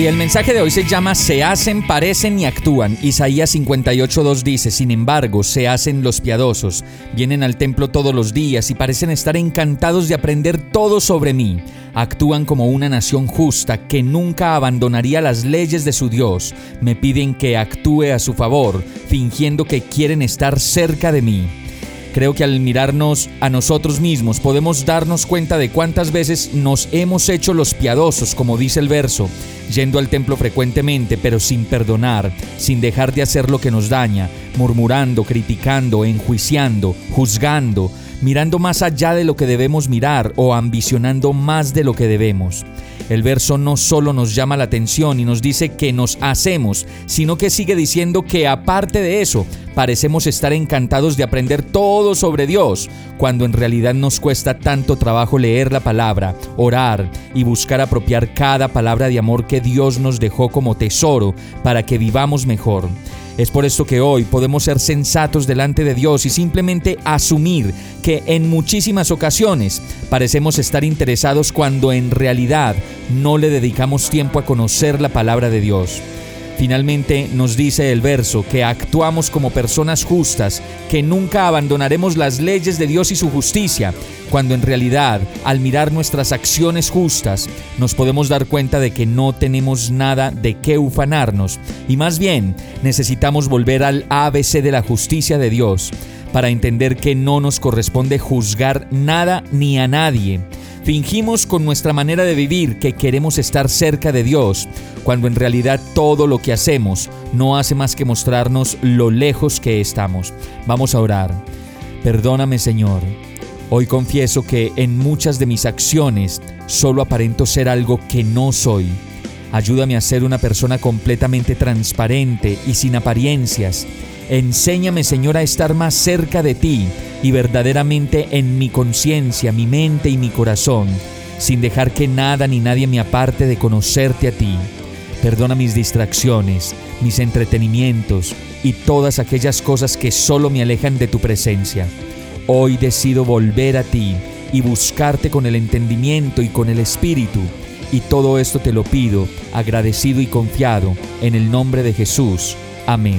Y el mensaje de hoy se llama Se hacen, parecen y actúan. Isaías 58.2 dice, Sin embargo, se hacen los piadosos, vienen al templo todos los días y parecen estar encantados de aprender todo sobre mí. Actúan como una nación justa que nunca abandonaría las leyes de su Dios. Me piden que actúe a su favor, fingiendo que quieren estar cerca de mí. Creo que al mirarnos a nosotros mismos podemos darnos cuenta de cuántas veces nos hemos hecho los piadosos, como dice el verso, yendo al templo frecuentemente, pero sin perdonar, sin dejar de hacer lo que nos daña, murmurando, criticando, enjuiciando, juzgando, mirando más allá de lo que debemos mirar o ambicionando más de lo que debemos. El verso no solo nos llama la atención y nos dice que nos hacemos, sino que sigue diciendo que aparte de eso, parecemos estar encantados de aprender todo sobre Dios, cuando en realidad nos cuesta tanto trabajo leer la palabra, orar y buscar apropiar cada palabra de amor que Dios nos dejó como tesoro para que vivamos mejor. Es por esto que hoy podemos ser sensatos delante de Dios y simplemente asumir que en muchísimas ocasiones parecemos estar interesados cuando en realidad no le dedicamos tiempo a conocer la palabra de Dios. Finalmente nos dice el verso que actuamos como personas justas, que nunca abandonaremos las leyes de Dios y su justicia, cuando en realidad, al mirar nuestras acciones justas, nos podemos dar cuenta de que no tenemos nada de qué ufanarnos, y más bien necesitamos volver al ABC de la justicia de Dios, para entender que no nos corresponde juzgar nada ni a nadie Fingimos con nuestra manera de vivir que queremos estar cerca de Dios, cuando en realidad todo lo que hacemos no hace más que mostrarnos lo lejos que estamos. Vamos a orar. Perdóname Señor. Hoy confieso que en muchas de mis acciones solo aparento ser algo que no soy. Ayúdame a ser una persona completamente transparente y sin apariencias. Enséñame, Señor, a estar más cerca de ti y verdaderamente en mi conciencia, mi mente y mi corazón, sin dejar que nada ni nadie me aparte de conocerte a ti. Perdona mis distracciones, mis entretenimientos y todas aquellas cosas que solo me alejan de tu presencia. Hoy decido volver a ti y buscarte con el entendimiento y con el espíritu. Y todo esto te lo pido, agradecido y confiado, en el nombre de Jesús. Amén.